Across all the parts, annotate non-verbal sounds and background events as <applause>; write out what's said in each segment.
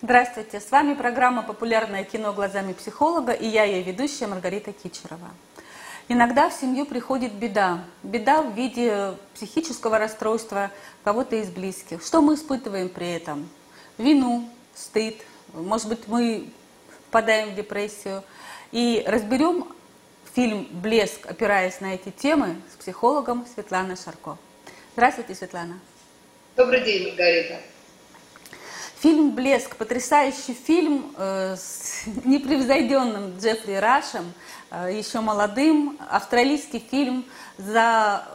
Здравствуйте, с вами программа «Популярное кино глазами психолога» и я, ее ведущая Маргарита Кичерова. Иногда в семью приходит беда. Беда в виде психического расстройства кого-то из близких. Что мы испытываем при этом? Вину, стыд, может быть, мы впадаем в депрессию. И разберем фильм «Блеск», опираясь на эти темы, с психологом Светланой Шарко. Здравствуйте, Светлана. Добрый день, Маргарита. Фильм «Блеск» – потрясающий фильм э, с <laughs> непревзойденным Джеффри Рашем, э, еще молодым. Австралийский фильм. За,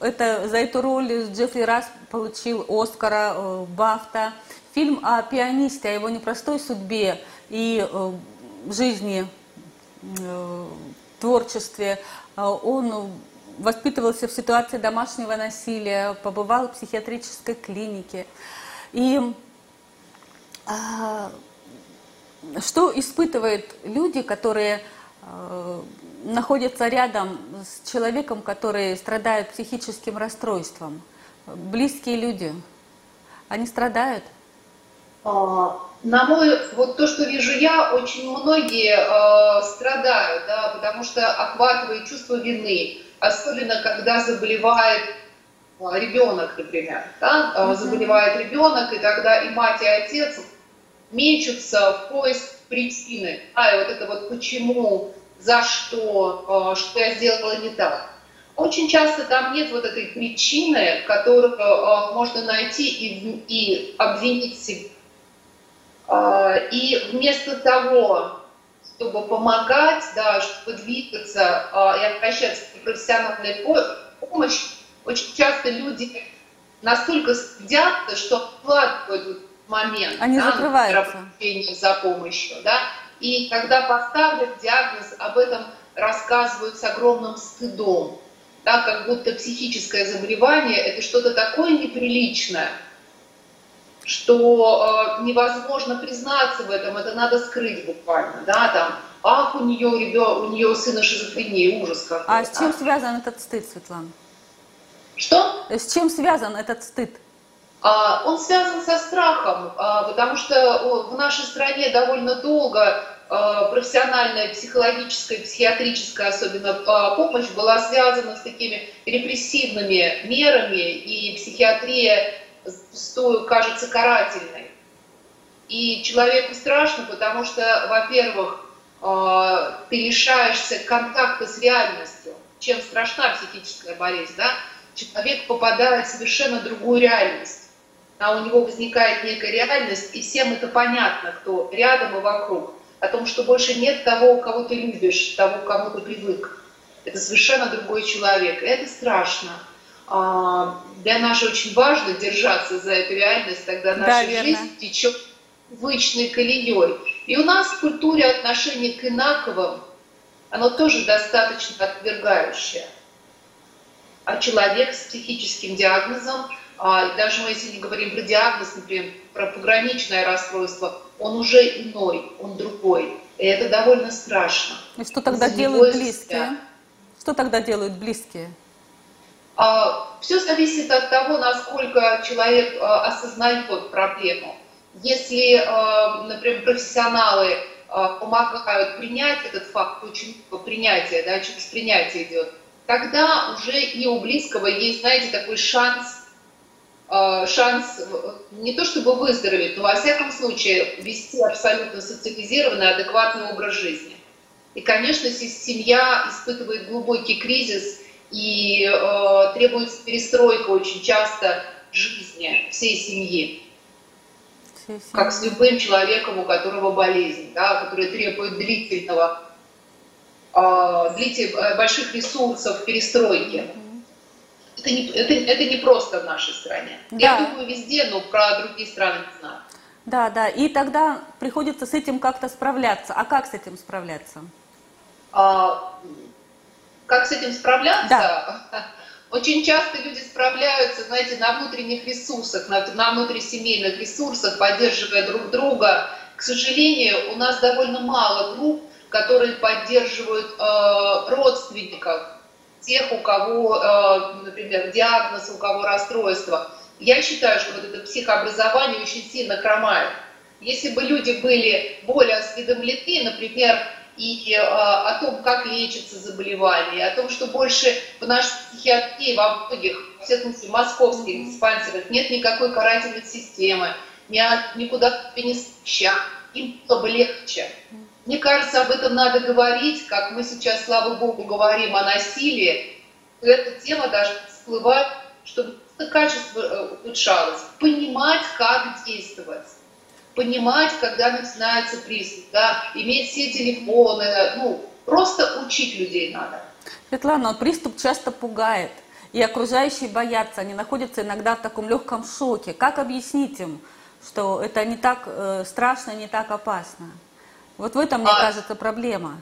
э, это, за эту роль Джеффри Раш получил Оскара, Бафта. Фильм о пианисте, о его непростой судьбе и жизни, творчестве. Он воспитывался в ситуации домашнего насилия, побывал в психиатрической клинике. И а, что испытывают люди, которые а, находятся рядом с человеком, который страдает психическим расстройством? Близкие люди, они страдают? А, на мой, вот то, что вижу я, очень многие э, страдают, да, потому что охватывает чувство вины, особенно когда заболевает ребенок, например, да, mm-hmm. заболевает ребенок, и тогда и мать, и отец мечутся в поиск причины. А, вот это вот почему, за что, э, что я сделала не так. Очень часто там нет вот этой причины, которую э, можно найти и, и обвинить себя. Э, и вместо того, чтобы помогать, да, чтобы двигаться и обращаться к профессиональной помощи, очень часто люди настолько стыдятся, что откладывают момент Они да, закрываются. за помощью. Да? И когда поставлен диагноз, об этом рассказывают с огромным стыдом. Да, как будто психическое заболевание – это что-то такое неприличное, что э, невозможно признаться в этом, это надо скрыть буквально. Да, там, ах, у нее, ребен, у нее сына шизофрения, ужас какой. А с чем связан этот стыд, Светлана? Что? С чем связан этот стыд? А, он связан со страхом, а, потому что в нашей стране довольно долго а, профессиональная, психологическая, психиатрическая особенно помощь была связана с такими репрессивными мерами, и психиатрия зачастую кажется карательной. И человеку страшно, потому что, во-первых, ты лишаешься контакта с реальностью. Чем страшна психическая болезнь, да? Человек попадает в совершенно другую реальность а у него возникает некая реальность, и всем это понятно, кто рядом и вокруг, о том, что больше нет того, кого ты любишь, того, к кому ты привык. Это совершенно другой человек. И это страшно. А, для нас очень важно держаться за эту реальность, тогда наша да, жизнь течет вычной колеей. И у нас в культуре отношение к инаковым, оно тоже достаточно отвергающее. А человек с психическим диагнозом – а даже мы, если не говорим про диагноз, например, про пограничное расстройство, он уже иной, он другой. И это довольно страшно. И что тогда делают близкие? Что тогда делают близкие? А, все зависит от того, насколько человек а, осознает проблему. Если, а, например, профессионалы а, помогают принять этот факт, очень много принятия, да, через принятие идет, тогда уже и у близкого есть, знаете, такой шанс шанс не то чтобы выздороветь, но во всяком случае вести абсолютно социализированный, адекватный образ жизни. И, конечно, семья испытывает глубокий кризис и э, требуется перестройка очень часто жизни всей семьи. Как с любым человеком, у которого болезнь, да, который требует длительного, э, длительных, э, больших ресурсов перестройки. Mm-hmm это не, это, это не просто в нашей стране. Да. Я думаю, везде, но про другие страны не знаю. Да, да. И тогда приходится с этим как-то справляться. А как с этим справляться? А, как с этим справляться? Да. <laughs> Очень часто люди справляются, знаете, на внутренних ресурсах, на, на внутрисемейных ресурсах, поддерживая друг друга. К сожалению, у нас довольно мало групп, которые поддерживают э, родственников тех, у кого, э, например, диагноз, у кого расстройство. Я считаю, что вот это психообразование очень сильно хромает. Если бы люди были более осведомлены, например, и э, о том, как лечатся заболевания, о том, что больше в нашей психиатрии, во многих, в всяком случае, московских диспансерах нет никакой карательной системы, ни, никуда не стучат, им было бы легче. Мне кажется, об этом надо говорить, как мы сейчас, слава богу, говорим о насилии. Эта тема даже всплывает, чтобы качество э, улучшалось. Понимать, как действовать. Понимать, когда начинается приступ, да, иметь все телефоны, ну, просто учить людей надо. Светлана, приступ часто пугает, и окружающие боятся, они находятся иногда в таком легком шоке. Как объяснить им, что это не так э, страшно, не так опасно? Вот в этом, мне а, кажется, проблема.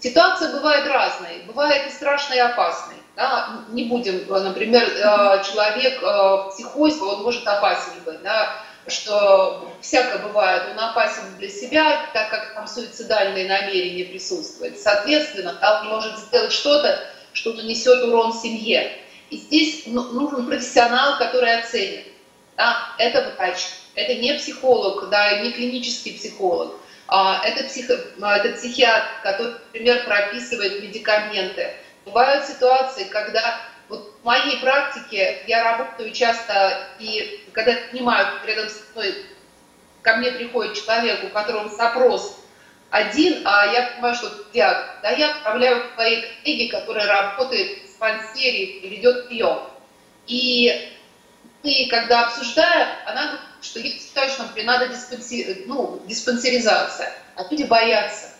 Ситуация бывает разной. Бывает и страшной, и опасной. Да? Не будем, например, э, человек э, психоз, он может опасен быть. Да? что всякое бывает, он опасен для себя, так как там суицидальные намерения присутствуют. Соответственно, он может сделать что-то, что нанесет урон семье. И здесь ну, нужен профессионал, который оценит. Да? Это врач, это не психолог, да, не клинический психолог. А, это, психо, а, это психиатр, который, например, прописывает медикаменты. Бывают ситуации, когда вот в моей практике я работаю часто, и когда понимаю, рядом с мной ко мне приходит человек, у которого запрос один, а я понимаю, что диагноз, да, я отправляю к своей коллеге, которая работает в диспансере и ведет прием. И мы, когда обсуждаем, она говорит, что я считаю, что, например, надо диспансер... ну, диспансеризация, а люди боятся.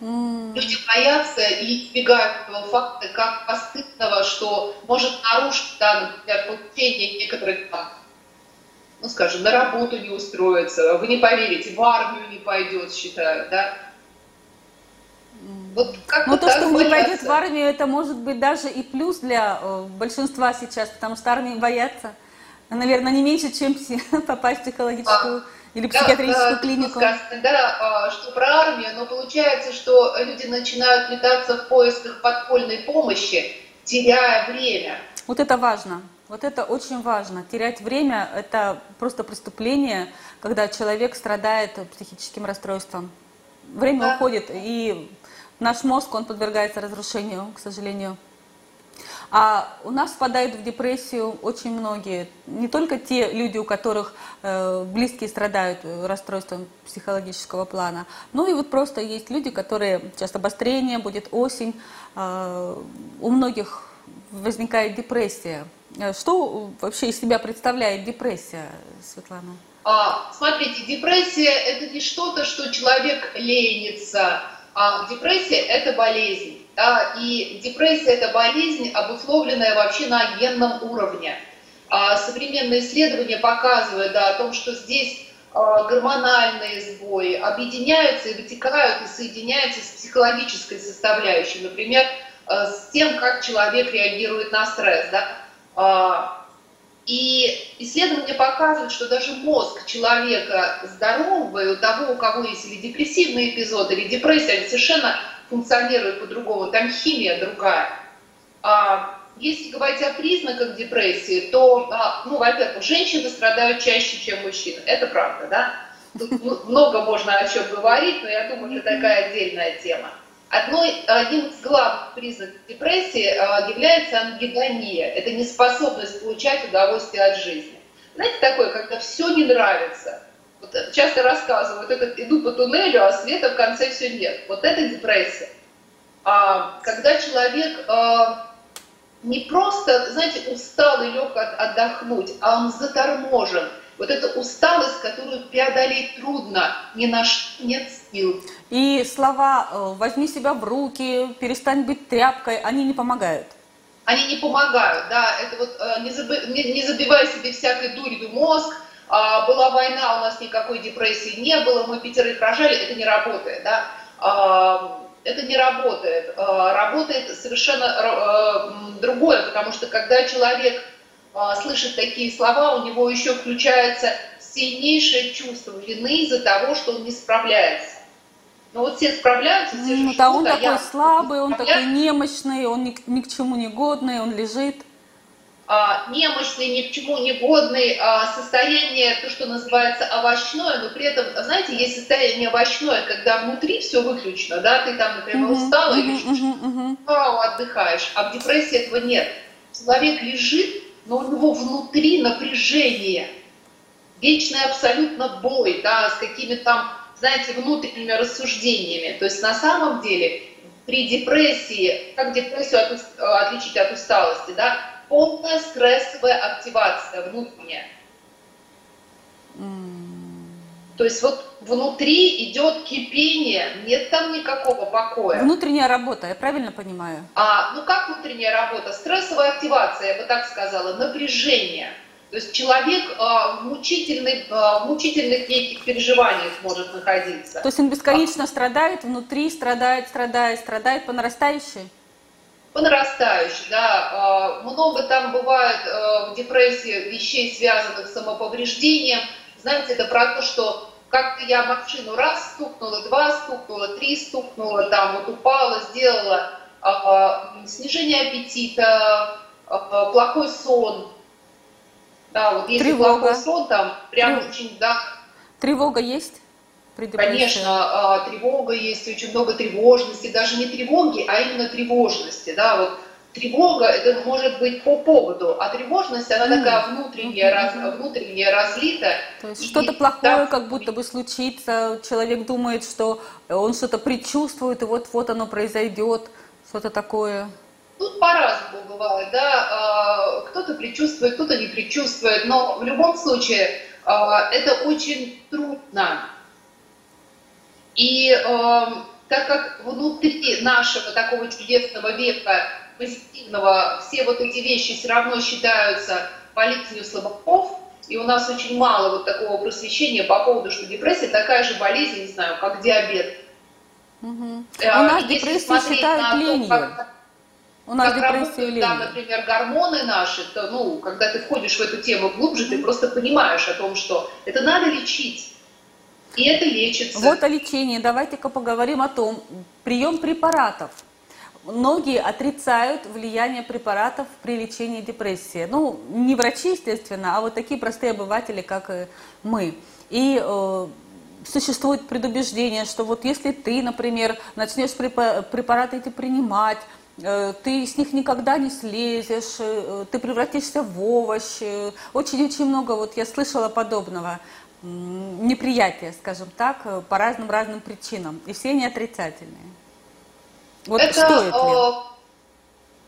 Mm. Люди боятся и избегают этого факта как постыдного, что может нарушить, да, например, получение некоторых там, ну, скажем, на работу не устроиться, вы не поверите, в армию не пойдет, считают, да. Вот ну, то, что боятся. не пойдет в армию, это может быть даже и плюс для э, большинства сейчас, потому что армии боятся, наверное, не меньше, чем <laughs> попасть в психологическую или психиатрическую да, клинику. Сказано, да, что про армию, но получается, что люди начинают метаться в поисках подпольной помощи, теряя время. Вот это важно. Вот это очень важно. Терять время – это просто преступление, когда человек страдает психическим расстройством. Время да. уходит, и Наш мозг, он подвергается разрушению, к сожалению. А у нас впадают в депрессию очень многие, не только те люди, у которых э, близкие страдают расстройством психологического плана, но и вот просто есть люди, которые сейчас обострение, будет осень, э, у многих возникает депрессия. Э, что вообще из себя представляет депрессия, Светлана? А, смотрите, депрессия это не что-то, что человек ленится, а депрессия – это болезнь. Да? И депрессия – это болезнь, обусловленная вообще на генном уровне. А современные исследования показывают да, о том, что здесь а, гормональные сбои объединяются и вытекают и соединяются с психологической составляющей, например, а, с тем, как человек реагирует на стресс. Да? И исследования показывают, что даже мозг человека здорового, и у того, у кого есть или депрессивный эпизод, или депрессия, они совершенно функционируют по-другому, там химия другая. А, если говорить о признаках депрессии, то, а, ну, во-первых, женщины страдают чаще, чем мужчины. Это правда, да? Тут много можно о чем говорить, но я думаю, это такая отдельная тема. Одной, одним из главных признаков депрессии а, является ангидония. Это неспособность получать удовольствие от жизни. Знаете, такое, когда все не нравится. Вот часто рассказывают, этот, иду по туннелю, а света в конце все нет. Вот это депрессия. А, когда человек а, не просто, знаете, устал и лег отдохнуть, а он заторможен – вот эта усталость, которую преодолеть трудно, ни на что нет сил. И слова э, «возьми себя в руки», «перестань быть тряпкой», они не помогают? Они не помогают, да. Это вот э, не, заби, не, не забивай себе всякой дурью мозг, а, была война, у нас никакой депрессии не было, мы пятерых рожали, это не работает, да. А, это не работает. А, работает совершенно а, другое, потому что когда человек а, слышит такие слова, у него еще включается сильнейшее чувство вины из-за того, что он не справляется. Но вот все справляются, все ну, да, он а такой я слабый, он такой немощный, он ни, ни к чему не годный, он лежит. а, немощный, ни к чему не годный, а, состояние, то, что называется овощное, но при этом, знаете, есть состояние овощное, когда внутри все выключено, да, ты там, например, uh-huh, устала uh-huh, или uh-huh, uh-huh. отдыхаешь, а в депрессии этого нет. Человек лежит, но у него внутри напряжение, вечный абсолютно бой, да, с какими-то там, знаете, внутренними рассуждениями. То есть на самом деле при депрессии, как депрессию от, отличить от усталости, да, полная стрессовая активация внутренняя. То есть вот внутри идет кипение, нет там никакого покоя. Внутренняя работа, я правильно понимаю? А, ну как внутренняя работа? Стрессовая активация, я бы так сказала, напряжение. То есть человек а, в, мучительных, а, в мучительных неких переживаниях может находиться. То есть он бесконечно страдает, внутри страдает, страдает, страдает по нарастающей? по нарастающей, да, а, много там бывает в депрессии вещей, связанных с самоповреждением. Знаете, это про то, что как-то я машину раз стукнула, два стукнула, три стукнула, там вот упала, сделала снижение аппетита, плохой сон. Да, вот если Тревога. плохой сон, там прям Трев... очень, да. Тревога есть? Конечно, а, тревога есть, очень много тревожности, даже не тревоги, а именно тревожности, да, вот тревога это может быть по поводу, а тревожность она такая внутренняя, раз, внутренняя разлита. То есть что-то плохое так, как будто бы случится, человек думает, что он что-то предчувствует, и вот-вот оно произойдет, что-то такое. Тут по-разному бывает, да, а, кто-то предчувствует, кто-то не предчувствует, но в любом случае а, это очень трудно и э, так как внутри нашего такого чудесного века позитивного все вот эти вещи все равно считаются болезнью слабаков, и у нас очень мало вот такого просвещения по поводу, что депрессия такая же болезнь, не знаю, как диабет. Угу. А у нас депрессию считают ленью. Как, у нас как работают, там, например, гормоны наши, то, ну, когда ты входишь в эту тему глубже, ты просто понимаешь о том, что это надо лечить. И это лечится. Вот о лечении. Давайте-ка поговорим о том. Прием препаратов. Многие отрицают влияние препаратов при лечении депрессии. Ну, не врачи, естественно, а вот такие простые обыватели, как и мы. И э, существует предубеждение, что вот если ты, например, начнешь препараты эти принимать, э, ты с них никогда не слезешь, э, ты превратишься в овощ. Очень-очень много, вот я слышала подобного неприятия, скажем так, э, по разным разным причинам, и все они отрицательные. Вот Это, стоит ли? Э,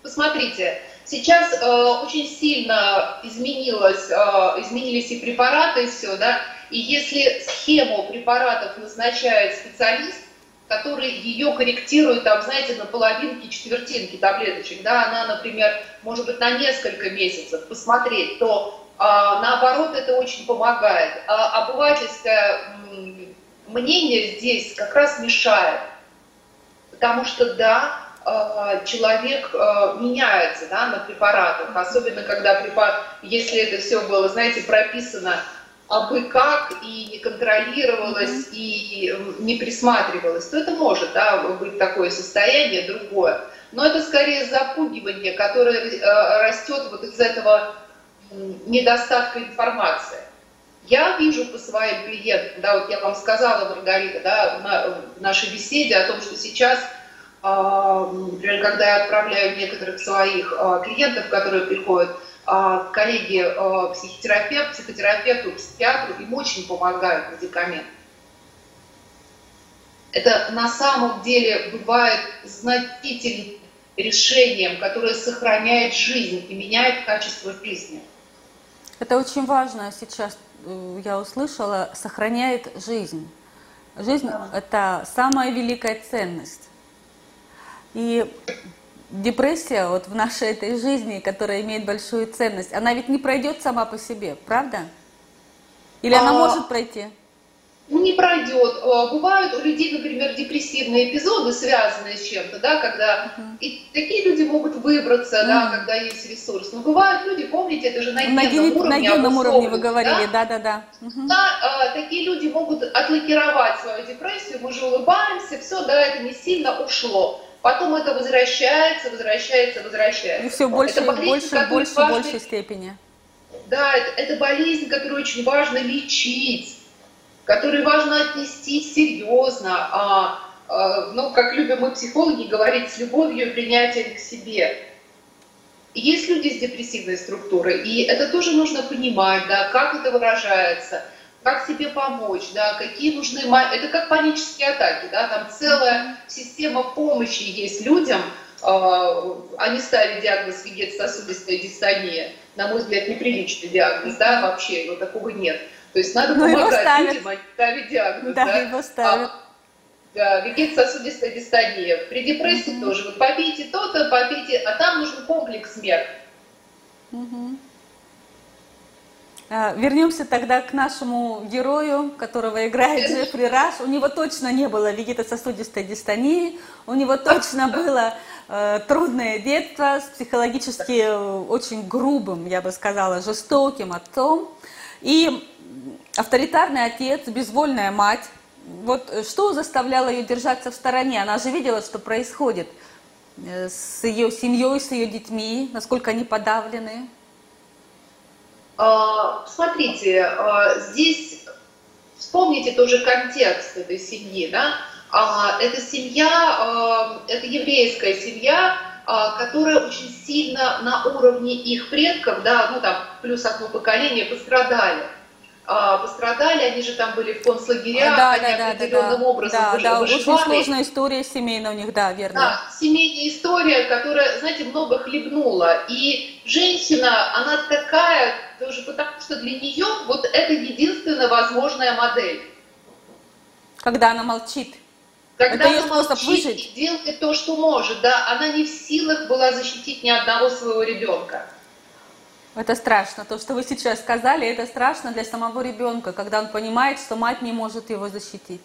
посмотрите, сейчас э, очень сильно изменилось, э, изменились и препараты, и все, да, и если схему препаратов назначает специалист, который ее корректирует, там, знаете, на половинки, четвертинки таблеточек, да, она, например, может быть, на несколько месяцев посмотреть, то а, наоборот, это очень помогает. А обывательское мнение здесь как раз мешает. Потому что, да, а, человек а, меняется да, на препаратах, особенно когда препарат, если это все было, знаете, прописано абы как и не контролировалось, и не присматривалось, то это может да, быть такое состояние другое. Но это скорее запугивание, которое растет вот из этого недостатка информации. Я вижу по своим клиентам, да, вот я вам сказала, Маргарита, да, на, в нашей беседе о том, что сейчас, э, например, когда я отправляю некоторых своих э, клиентов, которые приходят э, к коллеге э, психотерапевт, психотерапевту, психиатру, им очень помогают медикаменты. Это на самом деле бывает значительным решением, которое сохраняет жизнь и меняет качество жизни. Это очень важно сейчас, э, я услышала, сохраняет жизнь. Жизнь да. – это самая великая ценность. И депрессия вот в нашей этой жизни, которая имеет большую ценность, она ведь не пройдет сама по себе, правда? Или она а... может пройти? не пройдет. Э, бывают у людей, например, депрессивные эпизоды, связанные с чем-то, да, когда uh-huh. и такие люди могут выбраться, uh-huh. да, когда есть ресурс. Но бывают люди, помните, это же на генном уровне. На генном уровне вы говорили, да, да, да. да. Uh-huh. да такие люди могут отлакировать свою депрессию, мы же улыбаемся, все, да, это не сильно ушло. Потом это возвращается, возвращается, возвращается. И все больше, это болезнь, больше, больше, важно, большей степени. Да, это, это болезнь, которую очень важно лечить, которую важно отнести серьезно, а, а, ну, как любим мы психологи говорить, с любовью и принятием к себе. Есть люди с депрессивной структурой, и это тоже нужно понимать, да, как это выражается, как себе помочь, да, какие нужны... Это как панические атаки, да, там целая система помощи есть людям, а не ставить диагноз вегетососудистая дистония. На мой взгляд, неприличный диагноз, да, вообще его такого нет. То есть надо Но помогать людям, а не ставить диагноз. Да, да? его ставят. А, да, вегетососудистая дистония. При депрессии угу. тоже. Вот попейте то-то, попейте, а там нужен комплекс мер. Угу. Вернемся тогда к нашему герою, которого играет Джеффри Раш. У него точно не было вегетососудистой дистонии, у него точно было э, трудное детство с психологически э, очень грубым, я бы сказала, жестоким отцом. И авторитарный отец, безвольная мать, вот э, что заставляло ее держаться в стороне? Она же видела, что происходит э, с ее семьей, с ее детьми, насколько они подавлены. А, смотрите, а, здесь вспомните тоже контекст этой семьи, да? А, эта семья, это еврейская семья, которая очень сильно на уровне их предков, да, ну там плюс одно поколение пострадали пострадали, они же там были в концлагерях, да, они да, определенным да, образом да, выживали. Да, очень сложная история семейная у них, да, верно. Да, семейная история, которая, знаете, много хлебнула. И женщина, она такая, тоже потому что для нее вот это единственная возможная модель. Когда она молчит. Когда это она молчит выжить. и делает то, что может, да, она не в силах была защитить ни одного своего ребенка. Это страшно. То, что вы сейчас сказали, это страшно для самого ребенка, когда он понимает, что мать не может его защитить.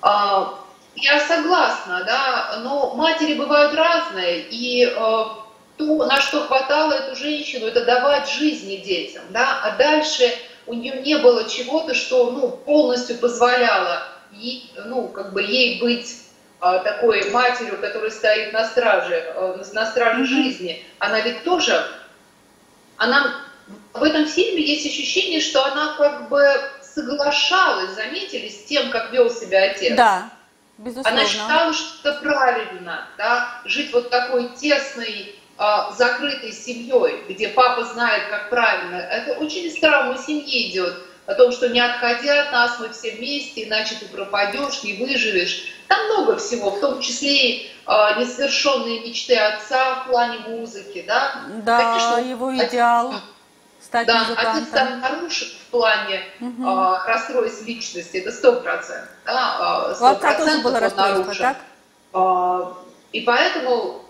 А, я согласна, да, но матери бывают разные, и э, то, на что хватало эту женщину, это давать жизни детям, да, а дальше у нее не было чего-то, что ну, полностью позволяло ей, ну, как бы ей быть э, такой матерью, которая стоит на страже, э, на страже mm-hmm. жизни. Она ведь тоже она в этом фильме есть ощущение, что она как бы соглашалась, заметили, с тем, как вел себя отец. Да, безусловно. Она считала, что это правильно, да, жить вот такой тесной, а, закрытой семьей, где папа знает, как правильно. Это очень из травмы семьи идет, о том, что не отходя от нас, мы все вместе, иначе ты пропадешь, не выживешь. Там много всего, в том числе и э, несовершенные мечты отца в плане музыки, да? Да, Конечно, его идеал отец, стать да, музыкантом. отец там нарушен в плане угу. э, расстройств личности, это сто процентов. Да, 100 У отца тоже было расстройство, так? И поэтому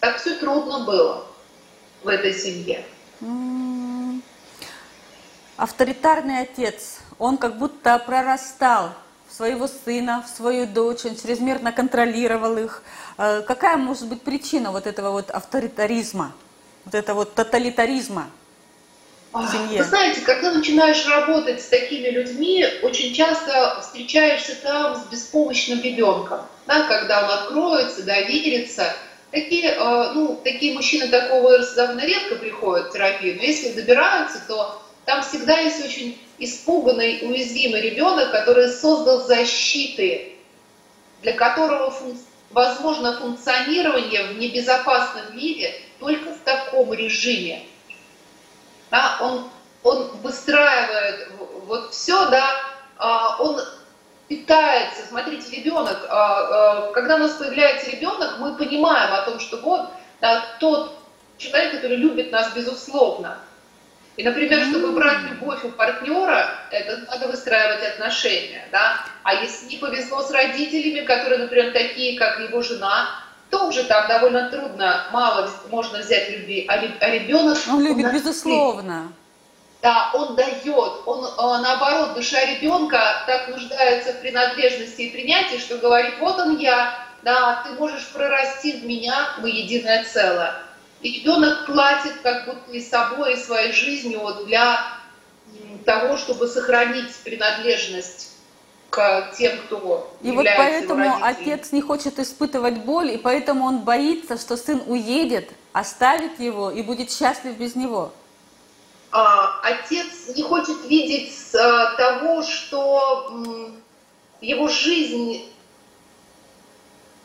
так все трудно было в этой семье. Авторитарный отец, он как будто прорастал в своего сына, в свою дочь, он чрезмерно контролировал их. Э, какая может быть причина вот этого вот авторитаризма, вот этого вот тоталитаризма в семье? Вы знаете, когда начинаешь работать с такими людьми, очень часто встречаешься там с беспомощным ребенком, да, когда он откроется, доверится. Такие, э, ну, такие мужчины такого возраста довольно редко приходят в терапию, но если добираются, то там всегда есть очень испуганный, уязвимый ребенок, который создал защиты, для которого функ... возможно функционирование в небезопасном мире только в таком режиме. Да, он, он выстраивает вот все, да, а, он питается. Смотрите, ребенок, а, а, когда у нас появляется ребенок, мы понимаем о том, что вот да, тот человек, который любит нас безусловно, и, например, чтобы брать любовь у партнера, это надо выстраивать отношения, да. А если не повезло с родителями, которые, например, такие, как его жена, тоже там довольно трудно, мало можно взять любви, а, а ребенок... Он любит, он безусловно. Да, он дает, он э, наоборот, душа ребенка так нуждается в принадлежности и принятии, что говорит, вот он я, да, ты можешь прорасти в меня, мы единое целое. И ребенок платит как будто и собой, и своей жизнью вот для того, чтобы сохранить принадлежность к тем, кто И вот поэтому отец не хочет испытывать боль, и поэтому он боится, что сын уедет, оставит его и будет счастлив без него. А, отец не хочет видеть а, того, что м, его жизнь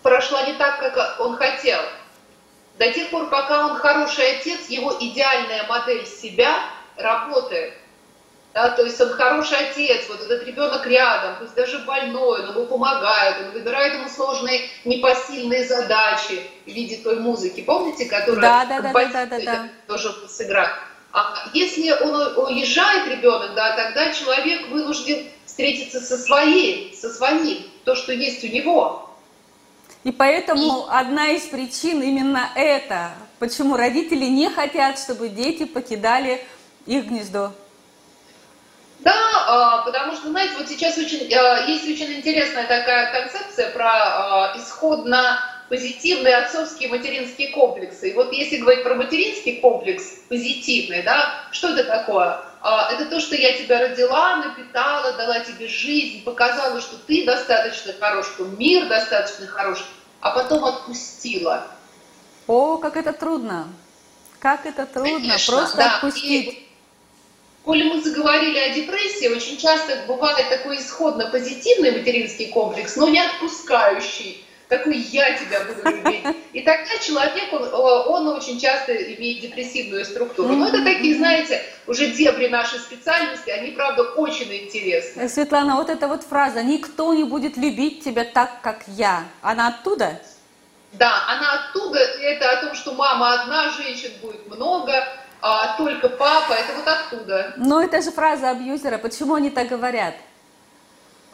прошла не так, как он хотел. До тех пор, пока он хороший отец, его идеальная модель себя работает. Да, то есть он хороший отец, вот этот ребенок рядом, пусть даже больной, но ему помогает, он выбирает ему сложные непосильные задачи в виде той музыки, помните, которая да, да, да, да, да, да. тоже сыграть. А если он уезжает ребенок, да, тогда человек вынужден встретиться со своей, со своим, то, что есть у него. И поэтому и... одна из причин именно это, почему родители не хотят, чтобы дети покидали их гнездо. Да, а, потому что, знаете, вот сейчас очень, а, есть очень интересная такая концепция про а, исходно позитивные отцовские материнские комплексы. И вот если говорить про материнский комплекс позитивный, да, что это такое? Это то, что я тебя родила, напитала, дала тебе жизнь, показала, что ты достаточно хорош, что мир достаточно хорош, а потом отпустила. О, как это трудно! Как это трудно, Конечно, просто да. отпустить. И Коли мы заговорили о депрессии, очень часто бывает такой исходно позитивный материнский комплекс, но не отпускающий, такой «я тебя буду любить». И тогда человек, он, он очень часто имеет депрессивную структуру. Но это такие, знаете, уже дебри нашей специальности, они, правда, очень интересны. Светлана, вот эта вот фраза «никто не будет любить тебя так, как я», она оттуда? Да, она оттуда, это о том, что мама одна, женщин будет много, а только папа, это вот оттуда. Но это же фраза абьюзера, почему они так говорят?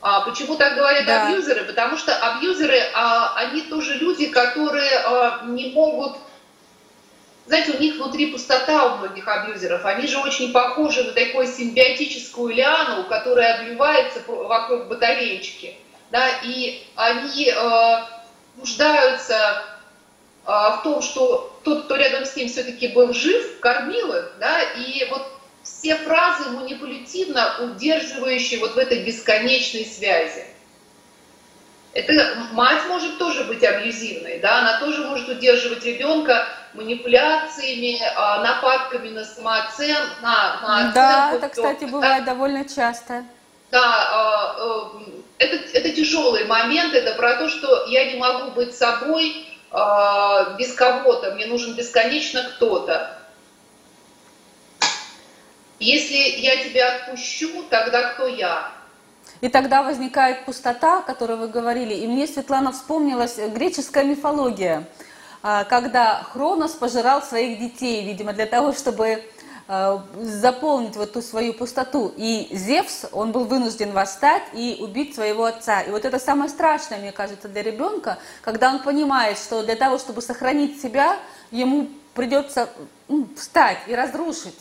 А почему так говорят да. абьюзеры? Потому что абьюзеры, а, они тоже люди, которые а, не могут... Знаете, у них внутри пустота у многих абьюзеров. Они же очень похожи на такую симбиотическую лиану, которая обвивается вокруг батареечки. Да, и они э, нуждаются а, в том, что тот, кто рядом с ним все-таки был жив, кормил их, да, и вот все фразы манипулятивно удерживающие вот в этой бесконечной связи. Это мать может тоже быть абьюзивной, да, она тоже может удерживать ребенка манипуляциями, а, нападками на самооценку, на, на. Да, это, кстати, бывает да, довольно часто. Да, а, э, это, это тяжелый момент, это про то, что я не могу быть собой, э, без кого-то, мне нужен бесконечно кто-то. Если я тебя отпущу, тогда кто я? И тогда возникает пустота, о которой вы говорили. И мне, Светлана, вспомнилась греческая мифология, а, когда Хронос пожирал своих детей, видимо, для того, чтобы Э, заполнить вот ту свою пустоту. И Зевс, он был вынужден восстать и убить своего отца. И вот это самое страшное, мне кажется, для ребенка, когда он понимает, что для того, чтобы сохранить себя, ему придется встать и разрушить,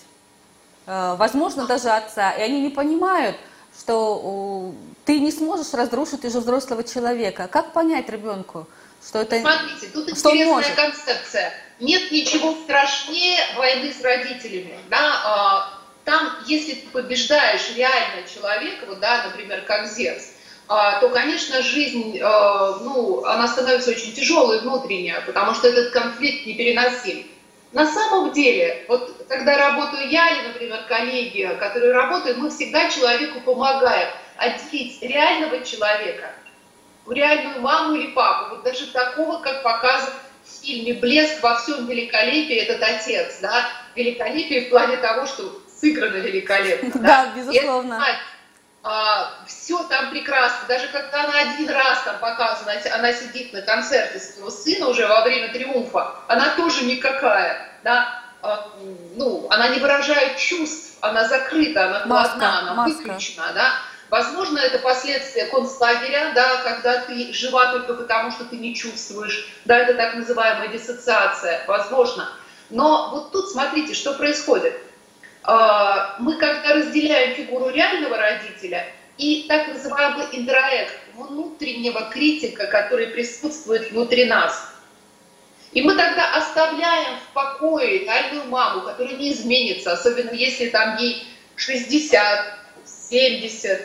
возможно, даже отца. И они не понимают, что ты не сможешь разрушить уже взрослого человека. Как понять ребенку, что это Смотрите, тут что интересная может? концепция нет ничего страшнее войны с родителями. Да? А, там, если ты побеждаешь реально человека, вот, да, например, как Зевс, а, то, конечно, жизнь, а, ну, она становится очень тяжелой внутренняя, потому что этот конфликт непереносим. На самом деле, вот когда работаю я или, например, коллеги, которые работают, мы всегда человеку помогаем отделить реального человека реальную маму или папу, вот даже такого, как показывает в фильме «Блеск» во всем великолепии этот отец, да, великолепие в плане того, что сыграно великолепно. Да, безусловно. А, все там прекрасно. Даже когда она один раз там показана, она сидит на концерте своего сына уже во время триумфа, она тоже никакая, да, а, ну, она не выражает чувств, она закрыта, она холодна, она маска. выключена, да. Возможно, это последствия концлагеря, да, когда ты жива только потому, что ты не чувствуешь, да, это так называемая диссоциация, возможно. Но вот тут смотрите, что происходит. А, мы когда разделяем фигуру реального родителя и так называемый интроект, внутреннего критика, который присутствует внутри нас. И мы тогда оставляем в покое реальную маму, которая не изменится, особенно если там ей 60, 70,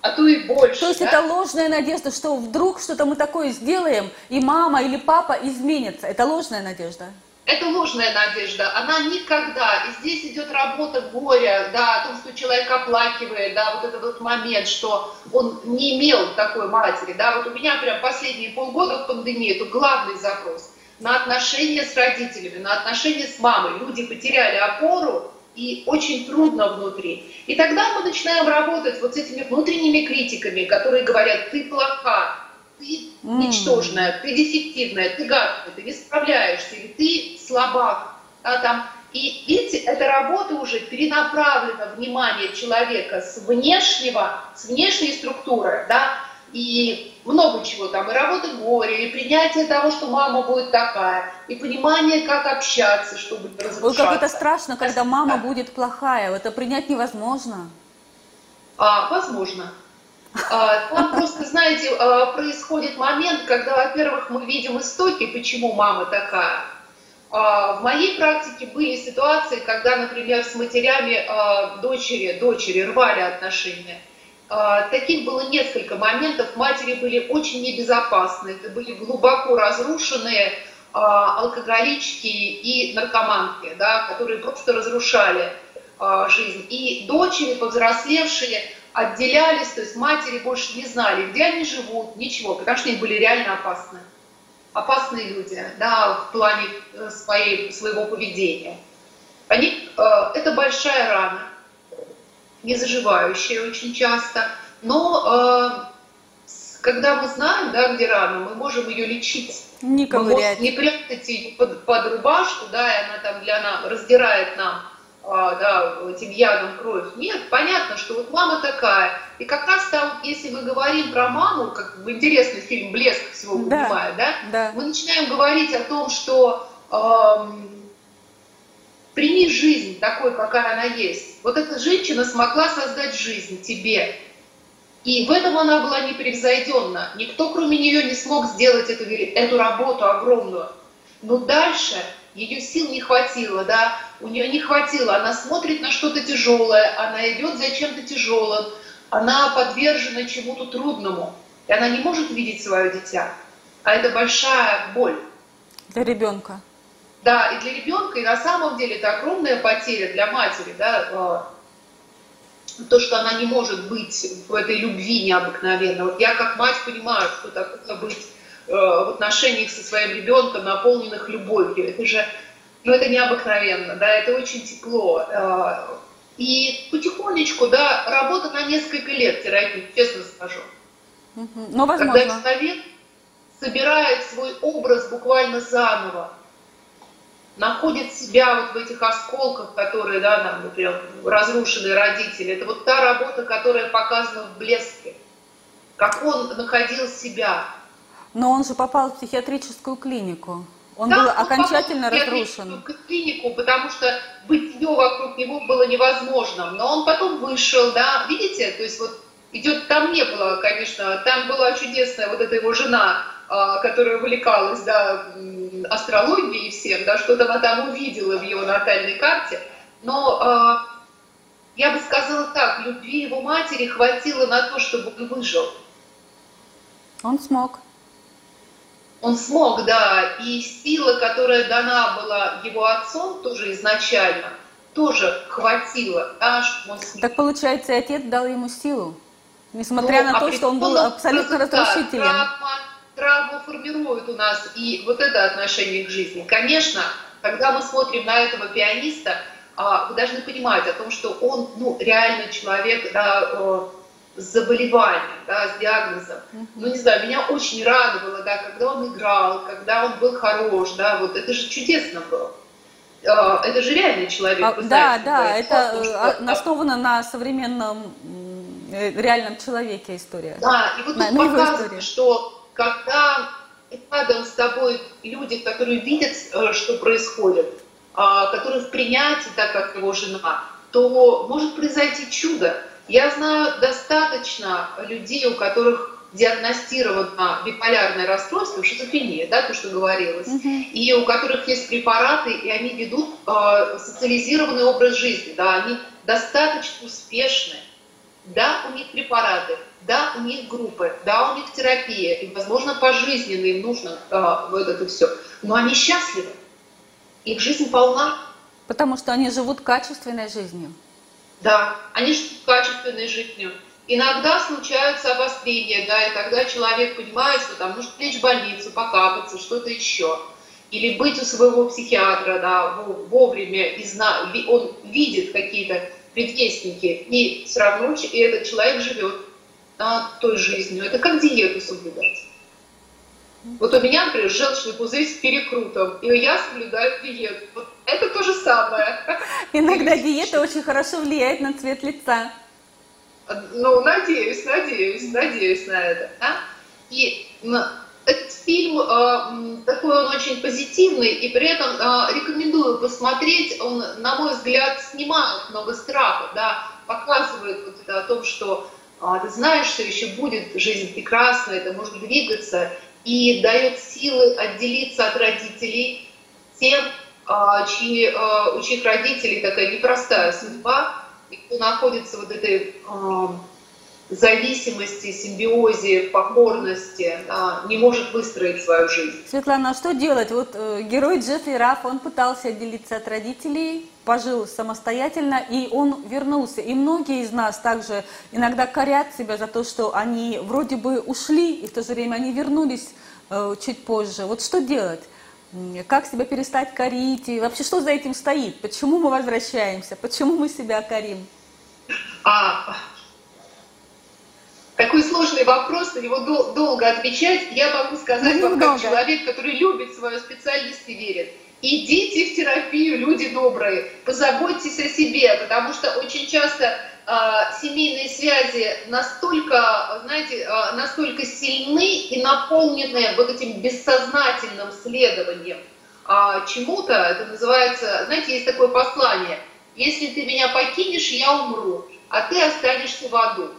а то и больше. То есть да? это ложная надежда, что вдруг что-то мы такое сделаем, и мама или папа изменится. Это ложная надежда. Это ложная надежда, она никогда, и здесь идет работа горя, да, о том, что человек оплакивает, да, вот этот вот момент, что он не имел такой матери, да, вот у меня прям последние полгода в пандемии, это главный запрос на отношения с родителями, на отношения с мамой. Люди потеряли опору, и очень трудно внутри. И тогда мы начинаем работать вот с этими внутренними критиками, которые говорят, ты плоха, ты ничтожная, ты дефективная, ты гадкая, ты не справляешься, или ты слабак. Да, там. И видите, эта работа уже перенаправлена внимание человека с внешнего, с внешней структуры, да, и много чего там, и работа горя, и принятие того, что мама будет такая, и понимание, как общаться, чтобы не разрушаться. Ой, как это страшно, когда мама будет плохая, это принять невозможно. А, возможно. А, там просто, знаете, а, происходит момент, когда, во-первых, мы видим истоки, почему мама такая. А, в моей практике были ситуации, когда, например, с матерями дочери, дочери рвали отношения. Таких было несколько моментов. Матери были очень небезопасны. Это были глубоко разрушенные алкоголички и наркоманки, да, которые просто разрушали жизнь. И дочери, повзрослевшие, отделялись, то есть матери больше не знали, где они живут, ничего, потому что они были реально опасны. Опасные люди, да, в плане э, своей, своего поведения. Они, э, это большая рана, не заживающая очень часто, но э, когда мы знаем, да, где рана, мы можем ее лечить. Не ковырять. Мы не прятать ее под, под рубашку, да, и она там для нас раздирает нам да, этим ядом кровь. Нет, понятно, что вот мама такая. И как раз там, если мы говорим про маму, как бы интересный фильм «Блеск» всего да, понимаю, да? да, мы начинаем говорить о том, что эм, прими жизнь такой, какая она есть. Вот эта женщина смогла создать жизнь тебе. И в этом она была непревзойденна. Никто, кроме нее, не смог сделать эту, эту работу огромную. Но дальше ее сил не хватило, да, у нее не хватило, она смотрит на что-то тяжелое, она идет за чем-то тяжелым, она подвержена чему-то трудному, и она не может видеть свое дитя. А это большая боль. Для ребенка. Да, и для ребенка, и на самом деле это огромная потеря для матери, да, э, то, что она не может быть в этой любви необыкновенной. Вот я как мать понимаю, что такое быть Э, в отношениях со своим ребенком, наполненных любовью. Это же, ну это необыкновенно, да, это очень тепло. Э, и потихонечку, да, работа на несколько лет терапии, честно скажу. Но возможно. Когда человек собирает свой образ буквально заново, находит себя вот в этих осколках, которые, да, нам, например, разрушенные родители. Это вот та работа, которая показана в блеске. Как он находил себя, но он же попал в психиатрическую клинику. Он да, был он окончательно попал в разрушен. клинику, потому что бытие вокруг него было невозможно. Но он потом вышел, да, видите, то есть вот идет, там не было, конечно, там была чудесная вот эта его жена, а, которая увлекалась, да, астрологией и всем, да, что-то она там увидела в его натальной карте. Но а, я бы сказала так, любви его матери хватило на то, чтобы он выжил. Он смог. Он смог, да, и сила, которая дана была его отцом тоже изначально, тоже хватило, да, чтобы он смог. Так получается, и отец дал ему силу, несмотря ну, на то, что он был абсолютно разрушителен. Травма, травма формирует у нас и вот это отношение к жизни. Конечно, когда мы смотрим на этого пианиста, а, вы должны понимать о том, что он, ну, реально человек, да, э, с заболеванием, да, с диагнозом. Ну, не знаю, меня очень радовало, да, когда он играл, когда он был хорош, да, вот это же чудесно было. А, это же реальный человек. А, да, знаете, да, да, это что, основано на современном э, реальном человеке история. Да, и вот тут на, показано, что когда рядом с тобой люди, которые видят, э, что происходит, а, которые в принятии, так как его жена, то может произойти чудо. Я знаю достаточно людей, у которых диагностировано биполярное расстройство, шизофрения, да, то, что говорилось, угу. и у которых есть препараты, и они ведут э, социализированный образ жизни, да, они достаточно успешны. Да, у них препараты, да, у них группы, да, у них терапия, и, возможно, пожизненно им нужно а, вот это все. Но они счастливы. Их жизнь полна. Потому что они живут качественной жизнью. Да, они живут качественной жизнью. Иногда случаются обострения, да, и тогда человек понимает, что там нужно лечь в больницу, покапаться, что-то еще. Или быть у своего психиатра, да, вовремя, и зна... он видит какие-то предвестники, и все равно и этот человек живет да, той жизнью. Это как диету соблюдать. Вот у меня, например, желчный пузырь с перекрутом, и я соблюдаю диету. Вот это то же самое. Иногда диета очень хорошо влияет на цвет лица. Ну, надеюсь, надеюсь, надеюсь на это. Да? И этот фильм э, такой он очень позитивный, и при этом э, рекомендую посмотреть. Он, на мой взгляд, снимает много страха, да, показывает вот это о том, что э, ты знаешь, что еще будет жизнь прекрасная, это может двигаться, и дает силы отделиться от родителей тем, чьи, э, у чьих родителей такая непростая судьба, и кто находится вот этой э, зависимости, симбиозе, покорности, не может выстроить свою жизнь. Светлана, а что делать? Вот э, герой Джеффри Раф, он пытался отделиться от родителей, пожил самостоятельно, и он вернулся. И многие из нас также иногда корят себя за то, что они вроде бы ушли, и в то же время они вернулись э, чуть позже. Вот что делать? Как себя перестать корить? И вообще, что за этим стоит? Почему мы возвращаемся? Почему мы себя корим? А, такой сложный вопрос, на него дол- долго отвечать. Я могу сказать ну, вам, как человек, который любит свою специальность и верит. Идите в терапию, люди добрые, позаботьтесь о себе, потому что очень часто семейные связи настолько, знаете, э, настолько сильны и наполнены вот этим бессознательным следованием э, чему-то. Это называется, знаете, есть такое послание: если ты меня покинешь, я умру, а ты останешься в аду.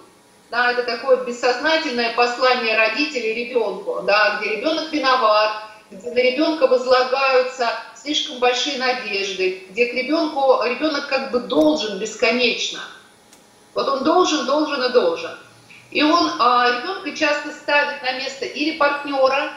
Да, это такое бессознательное послание родителей ребенку, да, где ребенок виноват, где на ребенка возлагаются слишком большие надежды, где к ребенку ребенок как бы должен бесконечно. Вот он должен, должен и должен. И он а, ребенка часто ставит на место или партнера,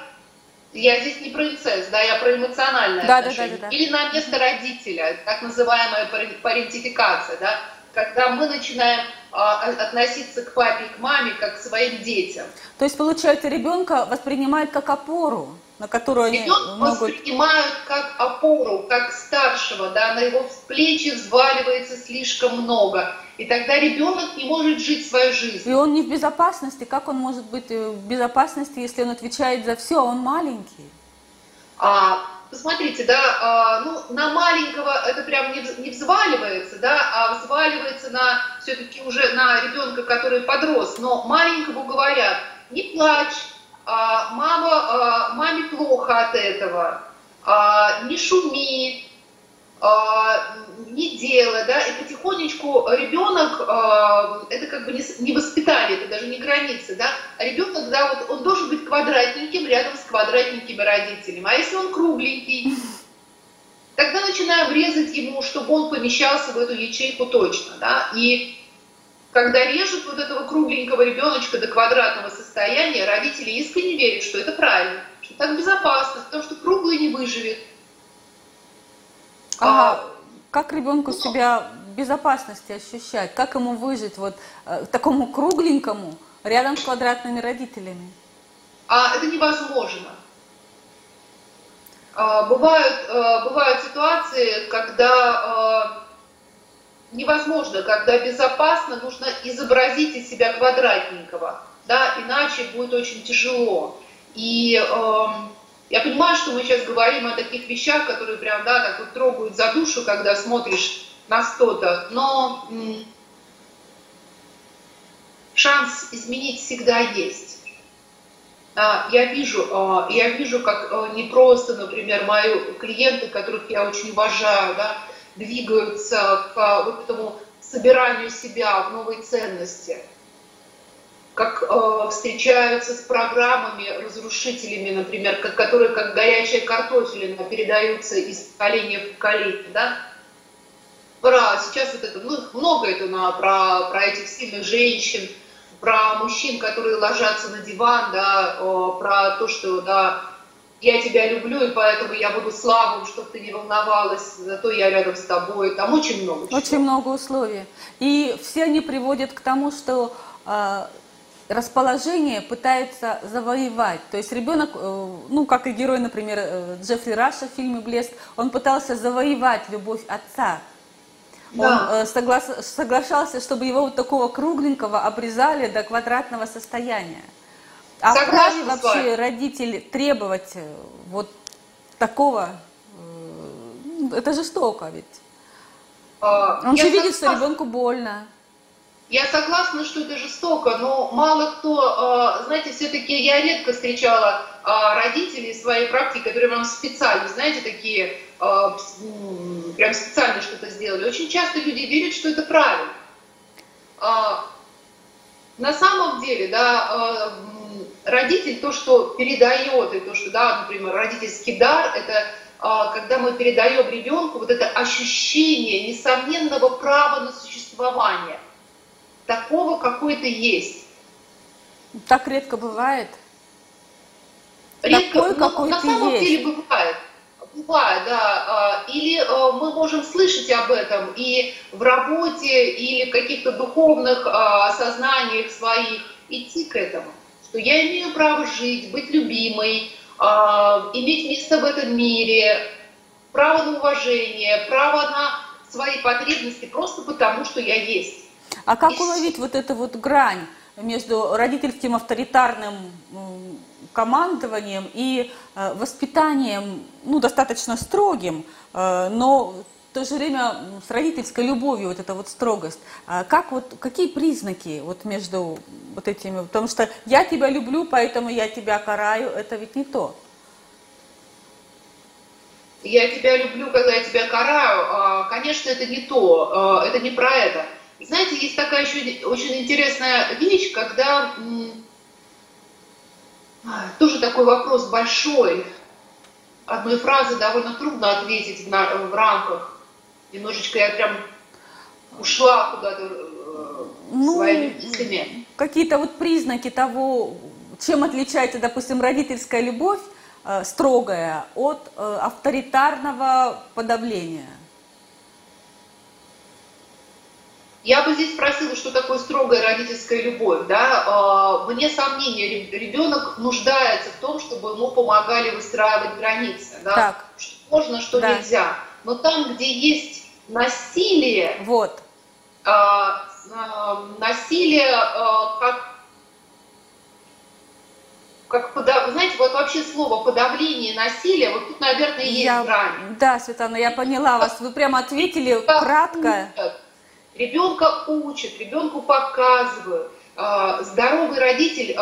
я здесь не про инцест, да, я про эмоциональное да, отношение, да, да, да, да. или на место родителя, так называемая парентификация, да, когда мы начинаем а, относиться к папе и к маме как к своим детям. То есть, получается, ребенка воспринимают как опору, на которую Ребенка они могут... воспринимают как опору, как старшего, да, на его плечи взваливается слишком много. И тогда ребенок не может жить свою жизнь. И он не в безопасности. Как он может быть э, в безопасности, если он отвечает за все, а он маленький? А, посмотрите, да, а, ну, на маленького это прям не, не взваливается, да, а взваливается на все-таки уже на ребенка, который подрос. Но маленькому говорят, не плачь, а, мама, а, маме плохо от этого, а, не шуми, а, не делай, да, и потихонечку ребенок, а, это как бы не, не воспитание, это даже не границы, да, а ребенок, да, вот он должен быть квадратненьким рядом с квадратненькими родителями, а если он кругленький, тогда начинаем резать ему, чтобы он помещался в эту ячейку точно, да, и когда режут вот этого кругленького ребеночка до квадратного состояния, родители искренне верят, что это правильно, что так безопасно, потому что круглый не выживет, а, а как ребенку ну, себя в безопасности ощущать? Как ему выжить вот э, такому кругленькому рядом с квадратными родителями? А это невозможно. А, бывают, а, бывают ситуации, когда а, невозможно, когда безопасно, нужно изобразить из себя квадратненького, да, иначе будет очень тяжело. И э, я понимаю, что мы сейчас говорим о таких вещах, которые прям, да, так вот трогают за душу, когда смотришь на что-то, но шанс изменить всегда есть. А, я вижу, а, я вижу, как а, не просто, например, мои клиенты, которых я очень уважаю, да, двигаются к вот этому собиранию себя в новой ценности – как э, встречаются с программами разрушителями, например, как, которые как горячая картофелина передаются из поколения в поколение, да? про сейчас вот это, ну, много это на, про, про этих сильных женщин, про мужчин, которые ложатся на диван, да, про то, что, да, я тебя люблю, и поэтому я буду слабым, чтобы ты не волновалась, зато я рядом с тобой. Там очень много. Очень чего. много условий. И все они приводят к тому, что э, расположение пытается завоевать. То есть ребенок, э, ну, как и герой, например, э, Джеффри Раша в фильме «Блеск», он пытался завоевать любовь отца. Да. Он э, согла соглашался, чтобы его вот такого кругленького обрезали до квадратного состояния. А вправе вообще родитель требовать вот такого? Э, это жестоко ведь. А, Он же видит, что ребенку больно. Я согласна, что это жестоко, но мало кто, а, знаете, все-таки я редко встречала а, родителей в своей практике, которые вам специально, знаете, такие, прям специально что-то сделали. Очень часто люди верят, что это правильно. На самом деле, да, родитель то, что передает, и то, что, да, например, родительский дар, это когда мы передаем ребенку вот это ощущение несомненного права на существование, такого какой-то есть. Так редко бывает. Редко, Такой, но на самом есть. деле бывает. Бывает, да. А, или а, мы можем слышать об этом и в работе, или в каких-то духовных осознаниях своих идти к этому что я имею право жить, быть любимой, э, иметь место в этом мире, право на уважение, право на свои потребности просто потому, что я есть. А как уловить вот эту вот грань между родительским авторитарным командованием и э, воспитанием, ну, достаточно строгим, э, но в то же время с родительской любовью вот эта вот строгость. А как вот, какие признаки вот между вот этими? Потому что я тебя люблю, поэтому я тебя караю, это ведь не то. Я тебя люблю, когда я тебя караю. А, конечно, это не то, а, это не про это. Знаете, есть такая еще очень интересная вещь, когда тоже такой вопрос большой, одной фразы довольно трудно ответить в, в рамках Немножечко я прям ушла куда-то э, ну, своими мыслями. Какие-то вот признаки того, чем отличается, допустим, родительская любовь э, строгая от э, авторитарного подавления? Я бы здесь спросила, что такое строгая родительская любовь. Да? Э, вне сомнения, ребенок нуждается в том, чтобы ему помогали выстраивать границы. Да? Так. Что можно, что да. нельзя. Но там, где есть насилие, вот. э, э, насилие э, как как подав... знаете, вот вообще слово подавление насилия, вот тут, наверное, есть я... грань. Да, Светлана, я поняла вас. Вы прямо ответили кратко. Учат. Ребенка учат, ребенку показывают. Здоровый родитель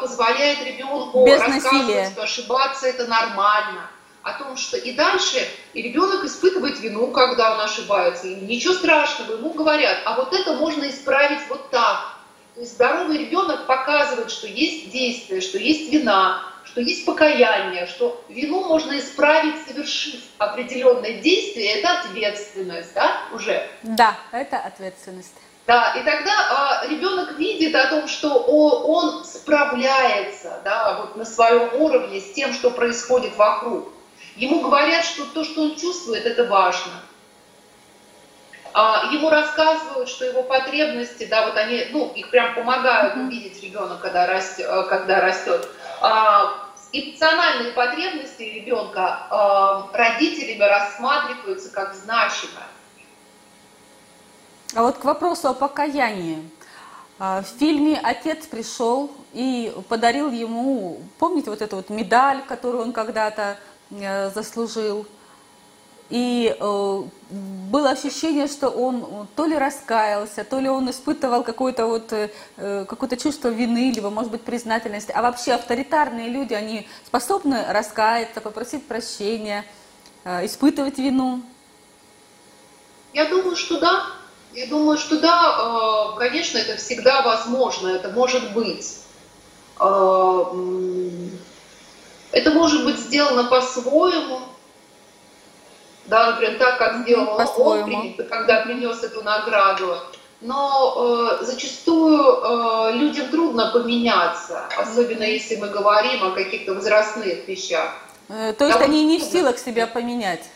позволяет ребенку Без рассказывать, насилия. что ошибаться это нормально о том, что и дальше и ребенок испытывает вину, когда он ошибается, и ничего страшного, ему говорят, а вот это можно исправить вот так. То есть здоровый ребенок показывает, что есть действие, что есть вина, что есть покаяние, что вину можно исправить, совершив определенное действие, это ответственность, да, уже? Да, это ответственность. Да, и тогда а, ребенок видит о том, что о, он справляется, да, вот на своем уровне с тем, что происходит вокруг. Ему говорят, что то, что он чувствует, это важно. А, ему рассказывают, что его потребности, да, вот они, ну, их прям помогают увидеть ребенок, когда, растет, э, когда растет. Эмоциональные потребности ребенка а, родителями рассматриваются как значимые. А вот к вопросу о покаянии. А, в фильме отец пришел и подарил ему, помните, вот эту вот медаль, которую он когда-то Э, заслужил. И э, было ощущение, что он то ли раскаялся, то ли он испытывал какое-то вот, э, какое-то чувство вины, либо, может быть, признательности. А вообще авторитарные люди, они способны раскаяться, попросить прощения, э, испытывать вину? Я думаю, что да. Я думаю, что да, э, конечно, это всегда возможно, это может быть. Э, это может быть сделано по-своему. Да, например, так, как сделал он, когда принес эту награду. Но э, зачастую э, людям трудно поменяться, особенно если мы говорим о каких-то возрастных вещах. Э, То есть Да, они не в силах себя поменять.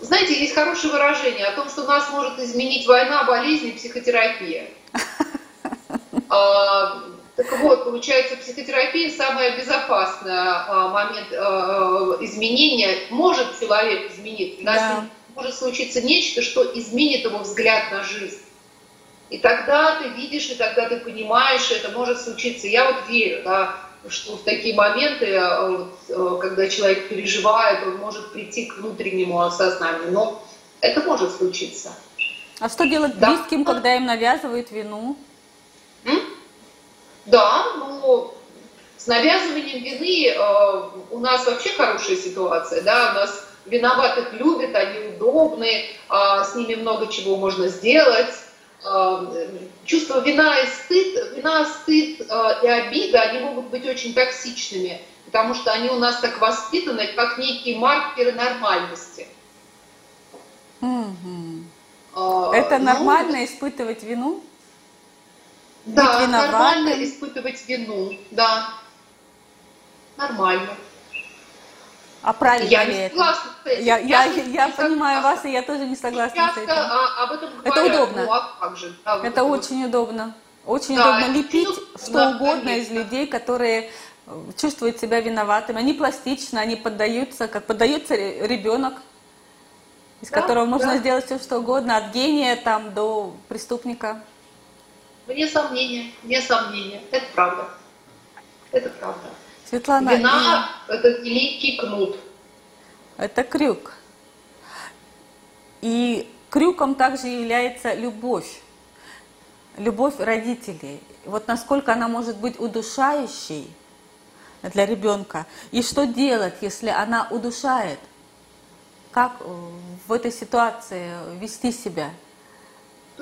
Знаете, есть хорошее выражение о том, что нас может изменить война, болезнь и психотерапия. <laughs> А, Так вот, получается, психотерапия самая безопасная а, момент а, изменения. Может человек измениться, да, может случиться нечто, что изменит его взгляд на жизнь. И тогда ты видишь, и тогда ты понимаешь, и это может случиться. Я вот верю, да, что в такие моменты, а, вот, когда человек переживает, он может прийти к внутреннему осознанию. Но это может случиться. А что делать Да. близким, когда им навязывают вину? М? Да, ну, с навязыванием вины э, у нас вообще хорошая ситуация, да, у нас виноватых любят, они удобны, а с ними много чего можно сделать. Э, Чувство вина и стыд, вина, стыд э, и обида, они могут быть очень токсичными, потому что они у нас так воспитаны, как некие маркеры нормальности. Мгм. Э, Это ну, нормально испытывать вину? Да, быть виноватым. нормально испытывать вину, да. Нормально. А правильно Я ли не это? согласна с этим. Я, я, я не понимаю согласна. вас, и я тоже не согласна с Часто этим. а, об этом Это говорят. удобно. Ну, а как же? Да, вот Это вот. очень удобно. Очень Да, удобно это лепить удобно, что да, угодно из конечно. людей, которые э, чувствуют себя виноватыми. Они пластичны, они поддаются, как поддается ре- ребенок, из Да, которого можно да. сделать все что угодно, от гения там до преступника. Вне сомнения, вне сомнения. Это правда. Это правда. Светлана, Вина – это великий кнут. и это крюк. И крюком также является любовь. Любовь родителей. Вот насколько она может быть удушающей для ребенка. И что делать, если она удушает? Как в этой ситуации вести себя?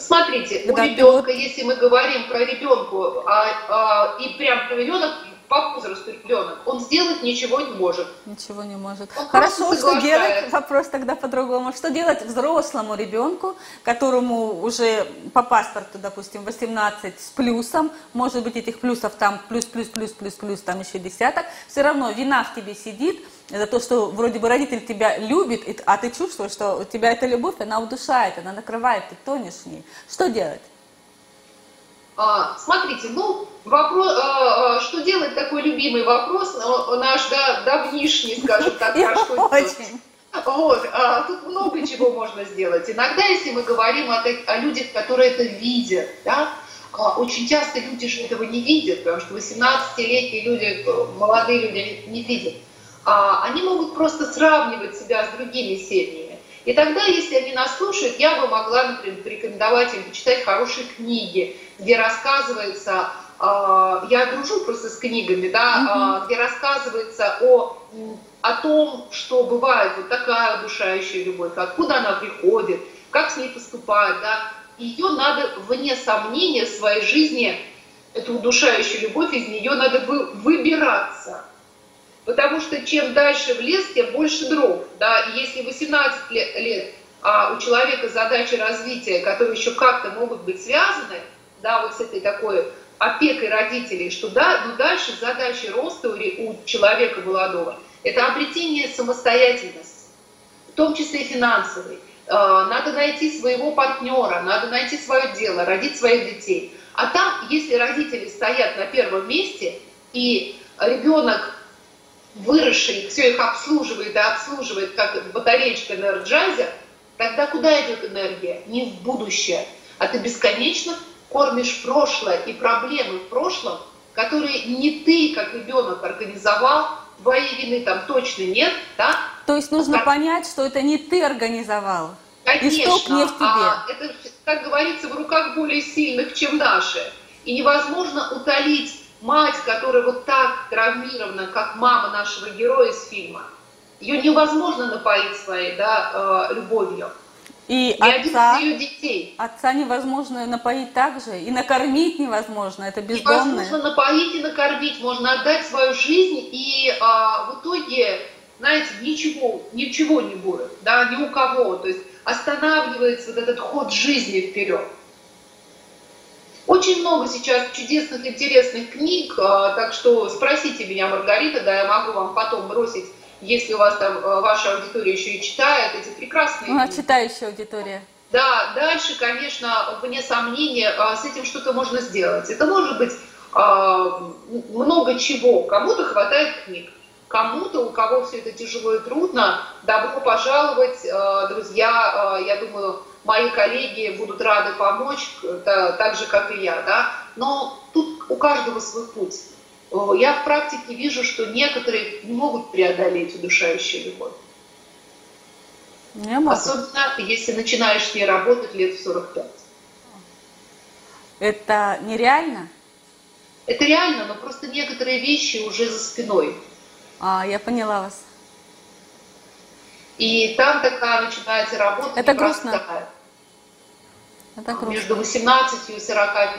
Смотрите, Да, ребенка, вот- если мы говорим про ребенку, а, а, и прям про ребенок, по возрасту ребенок, он сделать ничего не может. Ничего не может. Он Хорошо, что делать? Вопрос тогда по-другому. Что делать взрослому ребенку, которому уже по паспорту, допустим, 18 с плюсом, может быть, этих плюсов там плюс, плюс, плюс, плюс, плюс, там еще десяток, все равно вина в тебе сидит за то, что вроде бы родитель тебя любит, а ты чувствуешь, что у тебя эта любовь, она удушает, она накрывает, ты тонешь в ней. Что делать? А, смотрите, ну, вопрос, а, а, что делать, такой любимый вопрос, наш, да, давнишний, скажем так, очень. Вот, а, тут много чего можно сделать. Иногда, если мы говорим о, о людях, которые это видят, да, а, очень часто люди же этого не видят, потому что 18-летние люди, э, молодые люди не видят. А, они могут просто сравнивать себя с другими семьями. И тогда, если они нас слушают, я бы могла, например, порекомендовать им почитать хорошие книги, где рассказывается, а, я дружу просто с книгами, да, а, где рассказывается о, о том, что бывает вот такая удушающая любовь, откуда она приходит, как с ней поступают, да. Ее надо, вне сомнения, в своей жизни, эту удушающую любовь, из нее надо вы- выбираться. Потому что чем дальше в лес, тем больше дров. Да? Если 18 лет, а у человека задачи развития, которые еще как-то могут быть связаны, да, вот с этой такой опекой родителей, что да, но дальше задачи роста у, человека молодого – это обретение самостоятельности, в том числе финансовой. А, Надо найти своего партнера, надо найти свое дело, родить своих детей. А там, если родители стоят на первом месте, и ребенок выросший, все их обслуживает и обслуживает, как батареечка Energizer, тогда куда идет энергия? Не в будущее, а ты бесконечно кормишь прошлое и проблемы в прошлом, которые не ты, как ребенок, организовал, твоей вины там точно нет, да? То есть нужно Так. понять, что это не ты организовал. Конечно, Исток не в тебе. а это, как говорится, в руках более сильных, чем наши. И невозможно утолить мать, которая вот так травмирована, как мама нашего героя из фильма. Ее невозможно напоить своей да, э, любовью. И один отца, ее детей. отца невозможно напоить так же, и накормить невозможно, это бездомное. Невозможно напоить и накормить, можно отдать свою жизнь, и а, в итоге знаете, ничего, ничего не будет, да, ни у кого. То есть останавливается вот этот ход жизни вперед. Очень много сейчас чудесных, интересных книг, а, так что спросите меня, Маргарита, да, я могу вам потом бросить, если у вас там а, ваша аудитория еще и читает эти прекрасные Ну, а читающая аудитория. Да, дальше, конечно, вне сомнения, а, с этим что-то можно сделать. Это может быть много чего. Кому-то хватает книг, кому-то, у кого все это тяжело и трудно, добро пожаловать, друзья, я думаю, мои коллеги будут рады помочь, та- так же, как и я, да. Но тут у каждого свой путь. Я в практике вижу, что некоторые не могут преодолеть удушающую любовь. Не могу. Особенно, если начинаешь с ней работать лет в 45. Это нереально? Это реально, но просто некоторые вещи уже за спиной. А, я поняла вас. И там такая начинается работа Это непростая. грустно. Это грустно. Между 18 и 45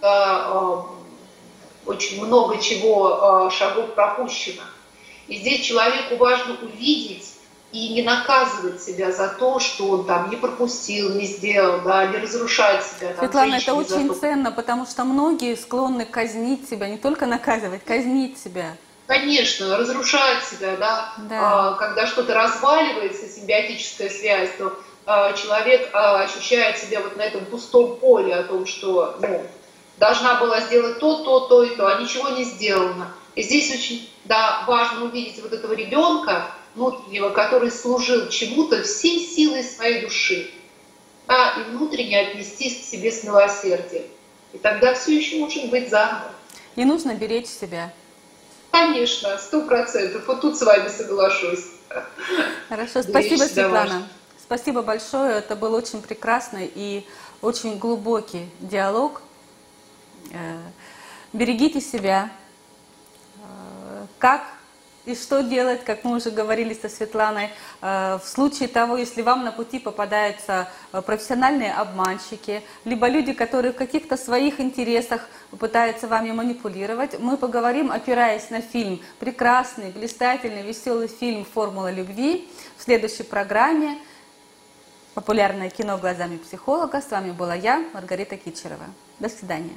да, э, очень много чего э, шагов пропущено. И здесь человеку важно увидеть и не наказывать себя за то, что он там не пропустил, не сделал, да, не разрушать себя. Там, Светлана, это очень то. ценно, потому что многие склонны казнить себя, не только наказывать, казнить себя. Конечно, разрушать себя, да, Да. А, когда что-то разваливается, симбиотическая связь, то а, человек а, ощущает себя вот на этом пустом поле о том, что ну, должна была сделать то, то, то и то, а ничего не сделано. И здесь очень да, важно увидеть вот этого ребенка внутреннего, который служил чему-то всей силой своей души, да, и внутренне отнестись к себе с милосердием. И тогда все еще может быть заново. И нужно беречь себя. Конечно, сто процентов. Вот тут с вами соглашусь. Хорошо, Беречь спасибо, себя Светлана. Спасибо большое. Это был очень прекрасный и очень глубокий диалог. Э, Берегите себя. Э, Как и что делать, как мы уже говорили со Светланой, э, в случае того, если вам на пути попадаются э, профессиональные обманщики, либо люди, которые в каких-то своих интересах пытаются вами манипулировать, мы поговорим, опираясь на фильм, прекрасный, блистательный, веселый фильм «Формула любви» в следующей программе «Популярное кино глазами психолога». С вами была я, Маргарита Кичерова. До свидания.